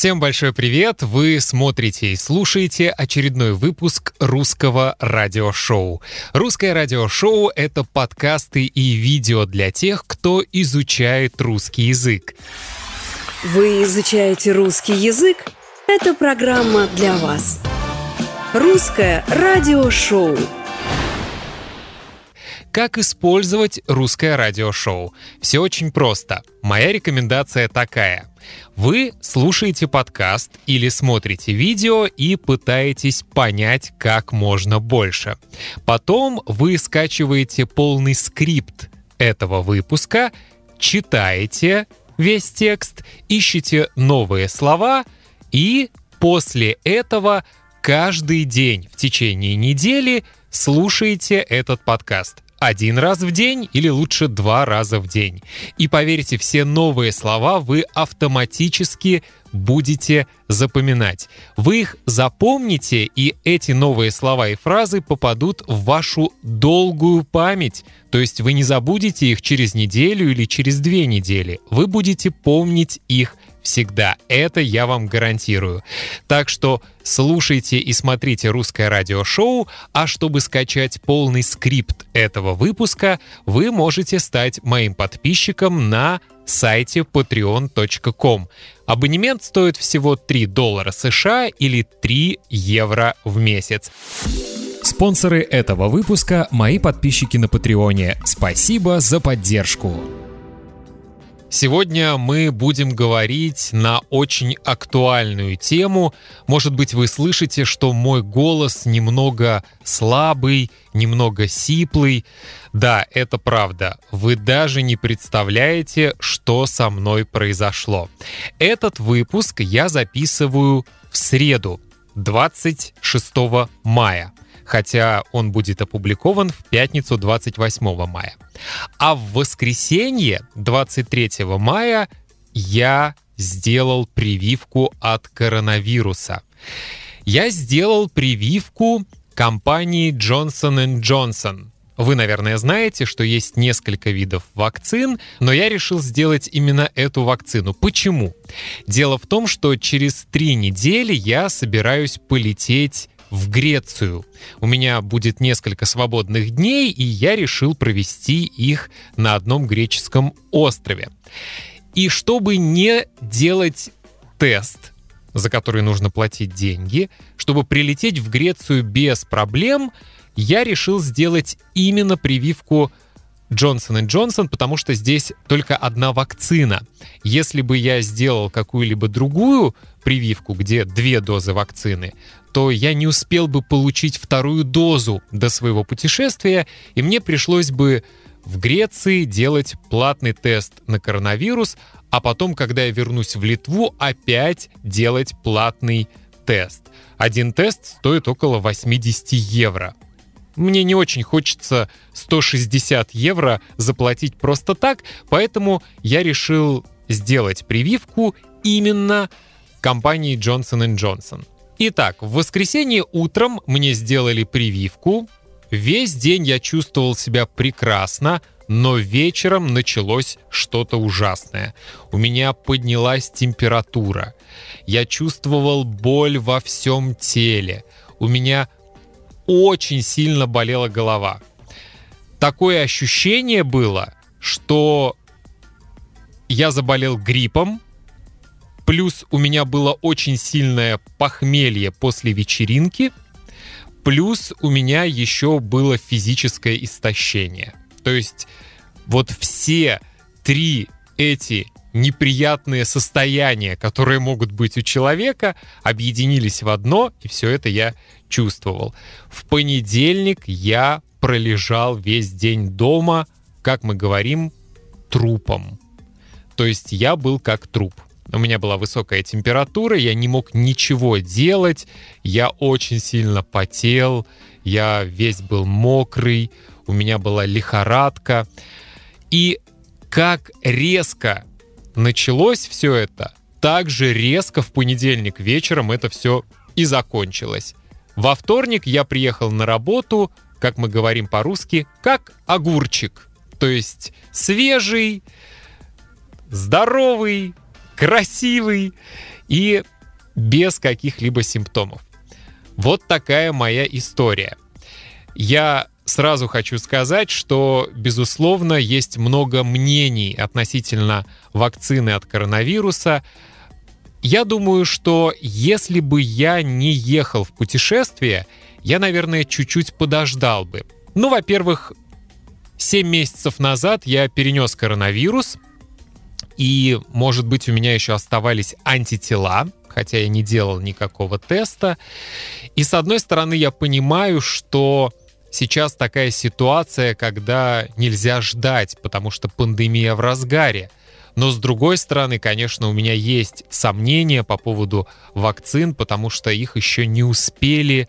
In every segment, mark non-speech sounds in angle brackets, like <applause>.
Всем большой привет! Вы смотрите и слушаете очередной выпуск русского радиошоу. Русское радиошоу — это подкасты и видео для тех, кто изучает русский язык. Вы изучаете русский язык? Это программа для вас. Русское радиошоу. Как использовать русское радиошоу? Все очень просто. Моя рекомендация такая. Вы слушаете подкаст или смотрите видео и пытаетесь понять как можно больше. Потом вы скачиваете полный скрипт этого выпуска, читаете весь текст, ищете новые слова и после этого каждый день в течение недели слушаете этот подкаст один раз в день или лучше два раза в день. И поверьте, все новые слова вы автоматически будете запоминать. Вы их запомните, и эти новые слова и фразы попадут в вашу долгую память. То есть вы не забудете их через неделю или через две недели. Вы будете помнить их всегда. Это я вам гарантирую. Так что слушайте и смотрите русское радиошоу, а чтобы скачать полный скрипт этого выпуска, вы можете стать моим подписчиком на сайте patreon.com. Абонемент стоит всего 3 доллара США или 3 евро в месяц. Спонсоры этого выпуска — мои подписчики на Патреоне. Спасибо за поддержку. Сегодня мы будем говорить на очень актуальную тему. Может быть, вы слышите, что мой голос немного слабый, немного сиплый. Да, это правда. Вы даже не представляете, что со мной произошло. Этот выпуск я записываю в среду, 26 мая хотя он будет опубликован в пятницу 28 мая. А в воскресенье 23 мая я сделал прививку от коронавируса. Я сделал прививку компании Johnson Johnson. Вы, наверное, знаете, что есть несколько видов вакцин, но я решил сделать именно эту вакцину. Почему? Дело в том, что через три недели я собираюсь полететь в Грецию. У меня будет несколько свободных дней, и я решил провести их на одном греческом острове. И чтобы не делать тест, за который нужно платить деньги, чтобы прилететь в Грецию без проблем, я решил сделать именно прививку Johnson Johnson, потому что здесь только одна вакцина. Если бы я сделал какую-либо другую прививку, где две дозы вакцины, то я не успел бы получить вторую дозу до своего путешествия, и мне пришлось бы в Греции делать платный тест на коронавирус, а потом, когда я вернусь в Литву, опять делать платный тест. Один тест стоит около 80 евро. Мне не очень хочется 160 евро заплатить просто так, поэтому я решил сделать прививку именно компании Johnson Johnson. Итак, в воскресенье утром мне сделали прививку. Весь день я чувствовал себя прекрасно, но вечером началось что-то ужасное. У меня поднялась температура. Я чувствовал боль во всем теле. У меня очень сильно болела голова. Такое ощущение было, что я заболел гриппом, Плюс у меня было очень сильное похмелье после вечеринки. Плюс у меня еще было физическое истощение. То есть вот все три эти неприятные состояния, которые могут быть у человека, объединились в одно, и все это я чувствовал. В понедельник я пролежал весь день дома, как мы говорим, трупом. То есть я был как труп. У меня была высокая температура, я не мог ничего делать, я очень сильно потел, я весь был мокрый, у меня была лихорадка. И как резко началось все это, так же резко в понедельник вечером это все и закончилось. Во вторник я приехал на работу, как мы говорим по-русски, как огурчик. То есть свежий, здоровый, красивый и без каких-либо симптомов. Вот такая моя история. Я сразу хочу сказать, что, безусловно, есть много мнений относительно вакцины от коронавируса. Я думаю, что если бы я не ехал в путешествие, я, наверное, чуть-чуть подождал бы. Ну, во-первых, 7 месяцев назад я перенес коронавирус, и, может быть, у меня еще оставались антитела, хотя я не делал никакого теста. И, с одной стороны, я понимаю, что сейчас такая ситуация, когда нельзя ждать, потому что пандемия в разгаре. Но с другой стороны, конечно, у меня есть сомнения по поводу вакцин, потому что их еще не успели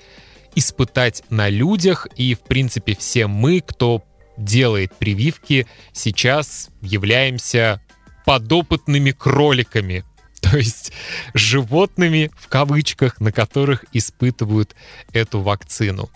испытать на людях, и, в принципе, все мы, кто делает прививки, сейчас являемся подопытными кроликами, <laughs> то есть животными в кавычках, на которых испытывают эту вакцину.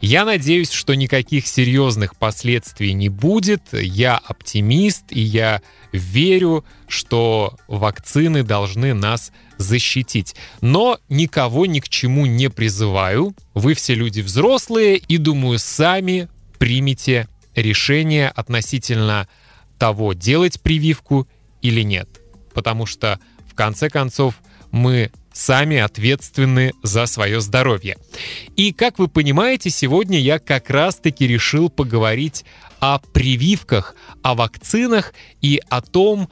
Я надеюсь, что никаких серьезных последствий не будет. Я оптимист и я верю, что вакцины должны нас защитить. Но никого ни к чему не призываю. Вы все люди взрослые и, думаю, сами примите решение относительно того, делать прививку или нет. Потому что конце концов, мы сами ответственны за свое здоровье. И, как вы понимаете, сегодня я как раз-таки решил поговорить о прививках, о вакцинах и о том,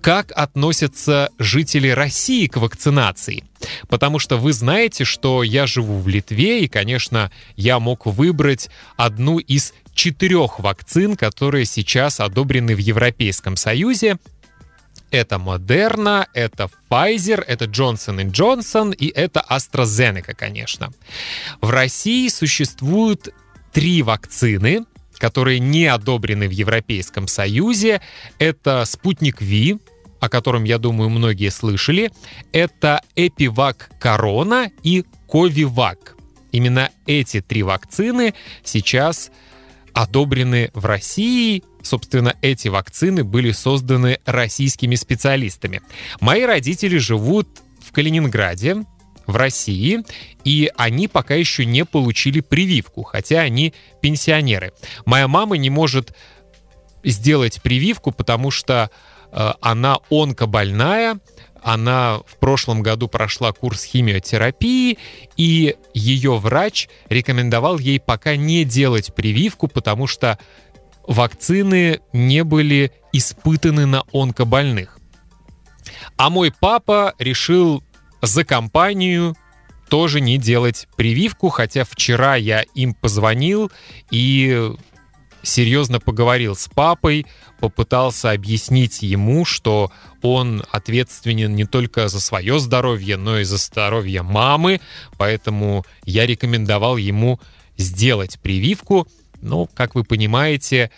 как относятся жители России к вакцинации. Потому что вы знаете, что я живу в Литве, и, конечно, я мог выбрать одну из четырех вакцин, которые сейчас одобрены в Европейском Союзе. Это Moderna, это Pfizer, это Johnson Johnson и это AstraZeneca, конечно. В России существуют три вакцины, которые не одобрены в Европейском Союзе. Это спутник Ви, о котором, я думаю, многие слышали. Это Эпивак Корона и Ковивак. Именно эти три вакцины сейчас одобрены в России Собственно, эти вакцины были созданы российскими специалистами. Мои родители живут в Калининграде, в России, и они пока еще не получили прививку, хотя они пенсионеры. Моя мама не может сделать прививку, потому что э, она онкобольная, она в прошлом году прошла курс химиотерапии, и ее врач рекомендовал ей пока не делать прививку, потому что вакцины не были испытаны на онкобольных. А мой папа решил за компанию тоже не делать прививку, хотя вчера я им позвонил и серьезно поговорил с папой, попытался объяснить ему, что он ответственен не только за свое здоровье, но и за здоровье мамы, поэтому я рекомендовал ему сделать прививку. Но, как вы понимаете,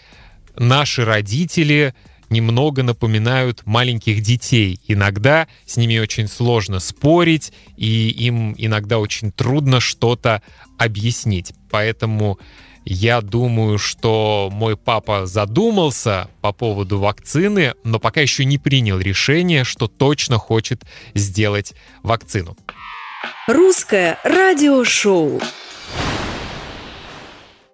наши родители немного напоминают маленьких детей. Иногда с ними очень сложно спорить, и им иногда очень трудно что-то объяснить. Поэтому я думаю, что мой папа задумался по поводу вакцины, но пока еще не принял решение, что точно хочет сделать вакцину. Русское радиошоу.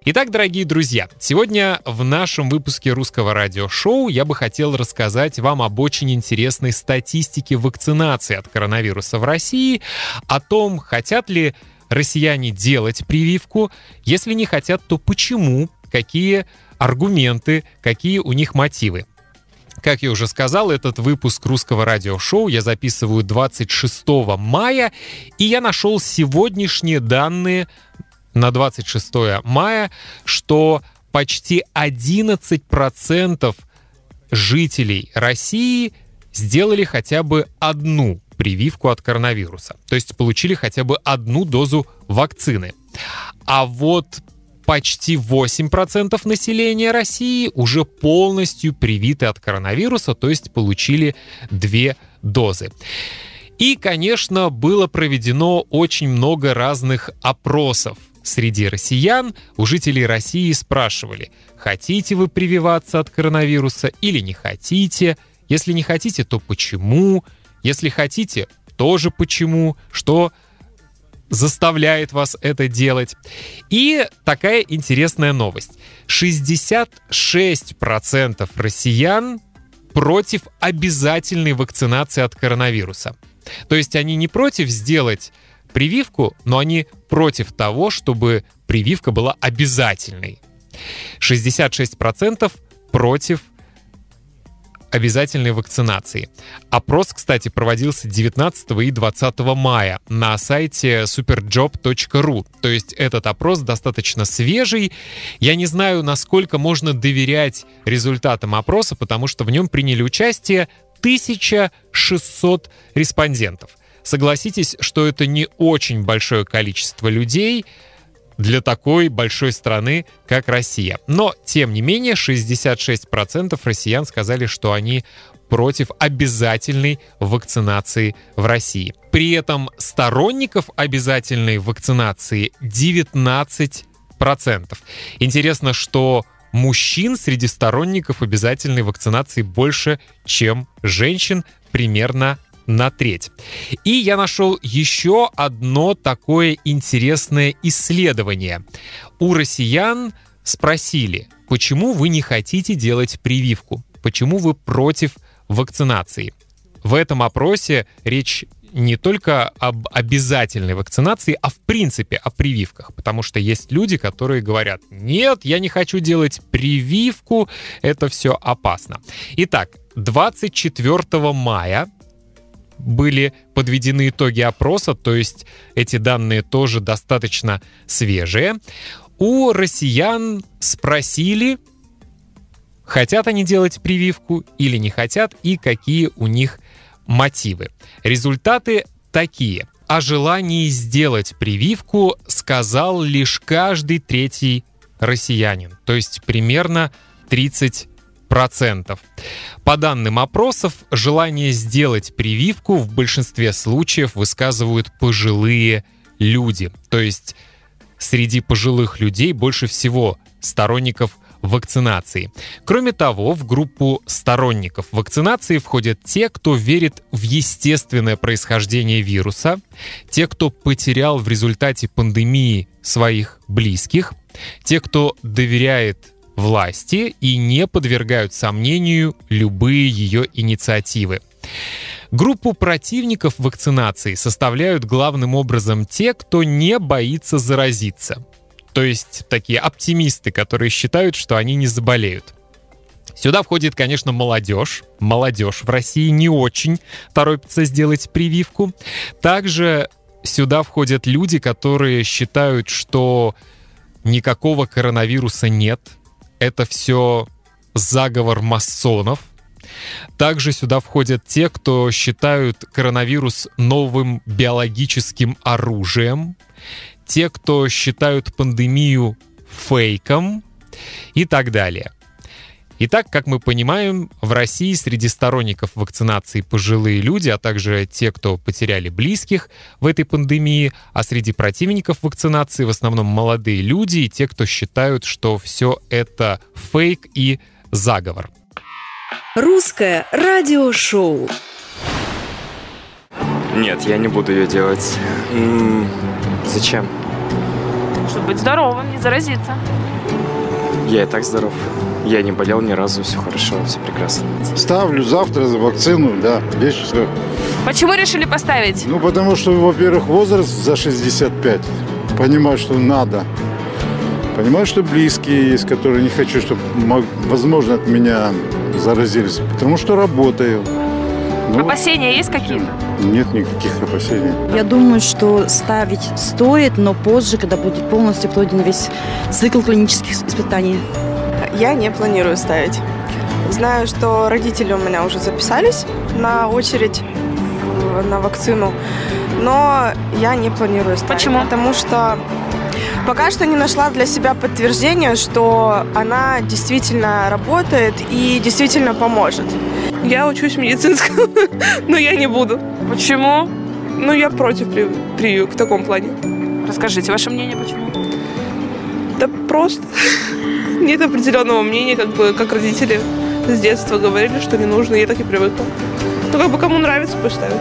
Итак, дорогие друзья, сегодня в нашем выпуске русского радиошоу я бы хотел рассказать вам об очень интересной статистике вакцинации от коронавируса в России, о том, хотят ли россияне делать прививку, если не хотят, то почему, какие аргументы, какие у них мотивы. Как я уже сказал, этот выпуск русского радиошоу я записываю 26 мая, и я нашел сегодняшние данные на 26 мая, что почти 11% жителей России сделали хотя бы одну прививку от коронавируса. То есть получили хотя бы одну дозу вакцины. А вот почти 8% населения России уже полностью привиты от коронавируса, то есть получили две дозы. И, конечно, было проведено очень много разных опросов Среди россиян у жителей России спрашивали, хотите вы прививаться от коронавируса или не хотите, если не хотите, то почему, если хотите, тоже почему, что заставляет вас это делать. И такая интересная новость. 66% россиян против обязательной вакцинации от коронавируса. То есть они не против сделать прививку, но они против того, чтобы прививка была обязательной. 66% против обязательной вакцинации. Опрос, кстати, проводился 19 и 20 мая на сайте superjob.ru. То есть этот опрос достаточно свежий. Я не знаю, насколько можно доверять результатам опроса, потому что в нем приняли участие 1600 респондентов. Согласитесь, что это не очень большое количество людей, для такой большой страны, как Россия. Но, тем не менее, 66% россиян сказали, что они против обязательной вакцинации в России. При этом сторонников обязательной вакцинации 19%. Интересно, что мужчин среди сторонников обязательной вакцинации больше, чем женщин, примерно на треть. И я нашел еще одно такое интересное исследование. У россиян спросили, почему вы не хотите делать прививку, почему вы против вакцинации. В этом опросе речь не только об обязательной вакцинации, а в принципе о прививках. Потому что есть люди, которые говорят, нет, я не хочу делать прививку, это все опасно. Итак, 24 мая были подведены итоги опроса, то есть эти данные тоже достаточно свежие. У россиян спросили, хотят они делать прививку или не хотят, и какие у них мотивы. Результаты такие. О желании сделать прививку сказал лишь каждый третий россиянин, то есть примерно 30 процентов. По данным опросов, желание сделать прививку в большинстве случаев высказывают пожилые люди. То есть среди пожилых людей больше всего сторонников вакцинации. Кроме того, в группу сторонников вакцинации входят те, кто верит в естественное происхождение вируса, те, кто потерял в результате пандемии своих близких, те, кто доверяет власти и не подвергают сомнению любые ее инициативы. Группу противников вакцинации составляют главным образом те, кто не боится заразиться. То есть такие оптимисты, которые считают, что они не заболеют. Сюда входит, конечно, молодежь. Молодежь в России не очень торопится сделать прививку. Также сюда входят люди, которые считают, что никакого коронавируса нет, это все заговор масонов. Также сюда входят те, кто считают коронавирус новым биологическим оружием, те, кто считают пандемию фейком и так далее. Итак, как мы понимаем, в России среди сторонников вакцинации пожилые люди, а также те, кто потеряли близких в этой пандемии, а среди противников вакцинации в основном молодые люди и те, кто считают, что все это фейк и заговор. Русское радиошоу. Нет, я не буду ее делать. М-м, зачем? Чтобы быть здоровым, не заразиться. Я и так здоров. Я не болел ни разу, все хорошо, все прекрасно. Ставлю завтра за вакцину, да, 10 часов. Почему решили поставить? Ну, потому что, во-первых, возраст за 65. Понимаю, что надо. Понимаю, что близкие есть, которые не хочу, чтобы, возможно, от меня заразились. Потому что работаю. Ну, Опасения есть какие-то? Нет никаких опасений. Я думаю, что ставить стоит, но позже, когда будет полностью пройден весь цикл клинических испытаний. Я не планирую ставить. Знаю, что родители у меня уже записались на очередь на вакцину, но я не планирую ставить. Почему? Потому что пока что не нашла для себя подтверждения, что она действительно работает и действительно поможет. Я учусь медицинскому, <laughs> но я не буду. Почему? Ну, я против прививок в таком плане. Расскажите, ваше мнение почему? Да просто нет определенного мнения, как бы, как родители с детства говорили, что не нужно, я так и привыкла. Ну, как бы кому нравится, пусть ставит.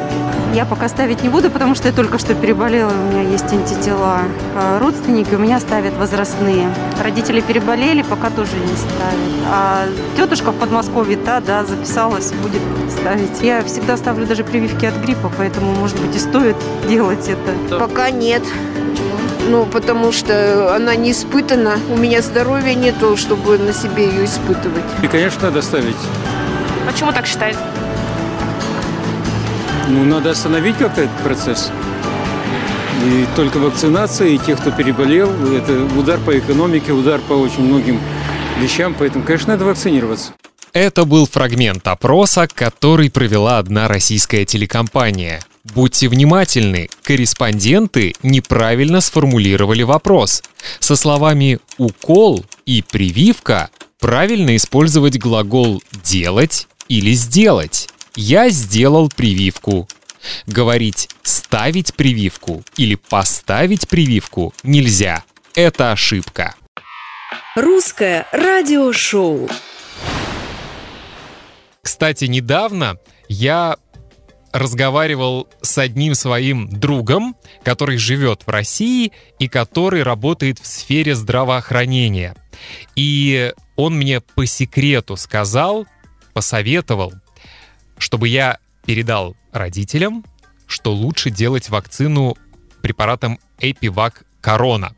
Я пока ставить не буду, потому что я только что переболела, у меня есть антитела. А родственники у меня ставят возрастные. Родители переболели, пока тоже не ставят. А тетушка в Подмосковье, та, да, записалась, будет ставить. Я всегда ставлю даже прививки от гриппа, поэтому, может быть, и стоит делать это. Пока нет. Ну, потому что она не испытана. У меня здоровья нету, чтобы на себе ее испытывать. И, конечно, надо ставить. Почему так считаете? Ну, надо остановить как-то этот процесс. И только вакцинация, и тех, кто переболел, это удар по экономике, удар по очень многим вещам, поэтому, конечно, надо вакцинироваться. Это был фрагмент опроса, который провела одна российская телекомпания. Будьте внимательны, корреспонденты неправильно сформулировали вопрос. Со словами «укол» и «прививка» правильно использовать глагол «делать» или «сделать». Я сделал прививку. Говорить «ставить прививку» или «поставить прививку» нельзя. Это ошибка. Русское радиошоу. Кстати, недавно я разговаривал с одним своим другом, который живет в России и который работает в сфере здравоохранения. И он мне по секрету сказал, посоветовал, чтобы я передал родителям, что лучше делать вакцину препаратом Epivac Corona.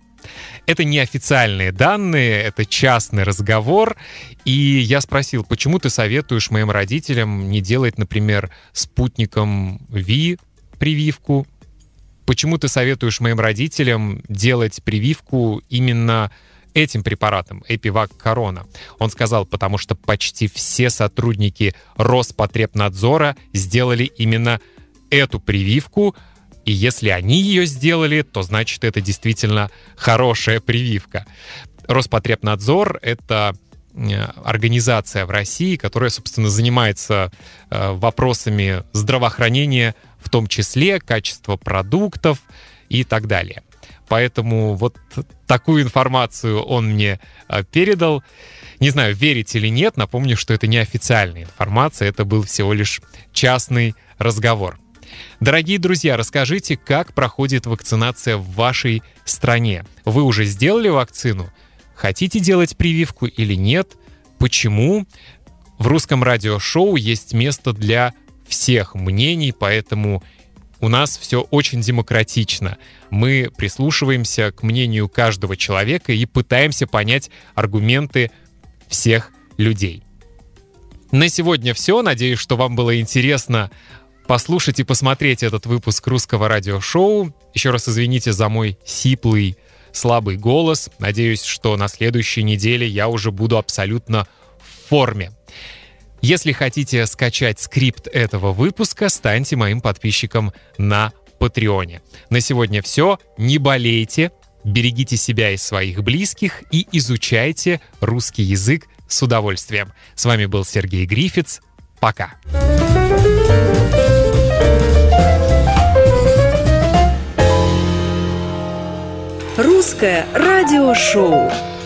Это не официальные данные, это частный разговор. И я спросил, почему ты советуешь моим родителям не делать, например, спутником Ви прививку? Почему ты советуешь моим родителям делать прививку именно этим препаратом, Эпивак Корона. Он сказал, потому что почти все сотрудники Роспотребнадзора сделали именно эту прививку, и если они ее сделали, то значит это действительно хорошая прививка. Роспотребнадзор — это э, организация в России, которая, собственно, занимается э, вопросами здравоохранения, в том числе качества продуктов и так далее. Поэтому вот такую информацию он мне э, передал. Не знаю, верить или нет, напомню, что это не официальная информация, это был всего лишь частный разговор. Дорогие друзья, расскажите, как проходит вакцинация в вашей стране. Вы уже сделали вакцину? Хотите делать прививку или нет? Почему? В русском радиошоу есть место для всех мнений, поэтому у нас все очень демократично. Мы прислушиваемся к мнению каждого человека и пытаемся понять аргументы всех людей. На сегодня все. Надеюсь, что вам было интересно послушать и посмотреть этот выпуск русского радиошоу. Еще раз извините за мой сиплый, слабый голос. Надеюсь, что на следующей неделе я уже буду абсолютно в форме. Если хотите скачать скрипт этого выпуска, станьте моим подписчиком на Патреоне. На сегодня все. Не болейте, берегите себя и своих близких и изучайте русский язык с удовольствием. С вами был Сергей Грифиц. Пока. Русское радиошоу.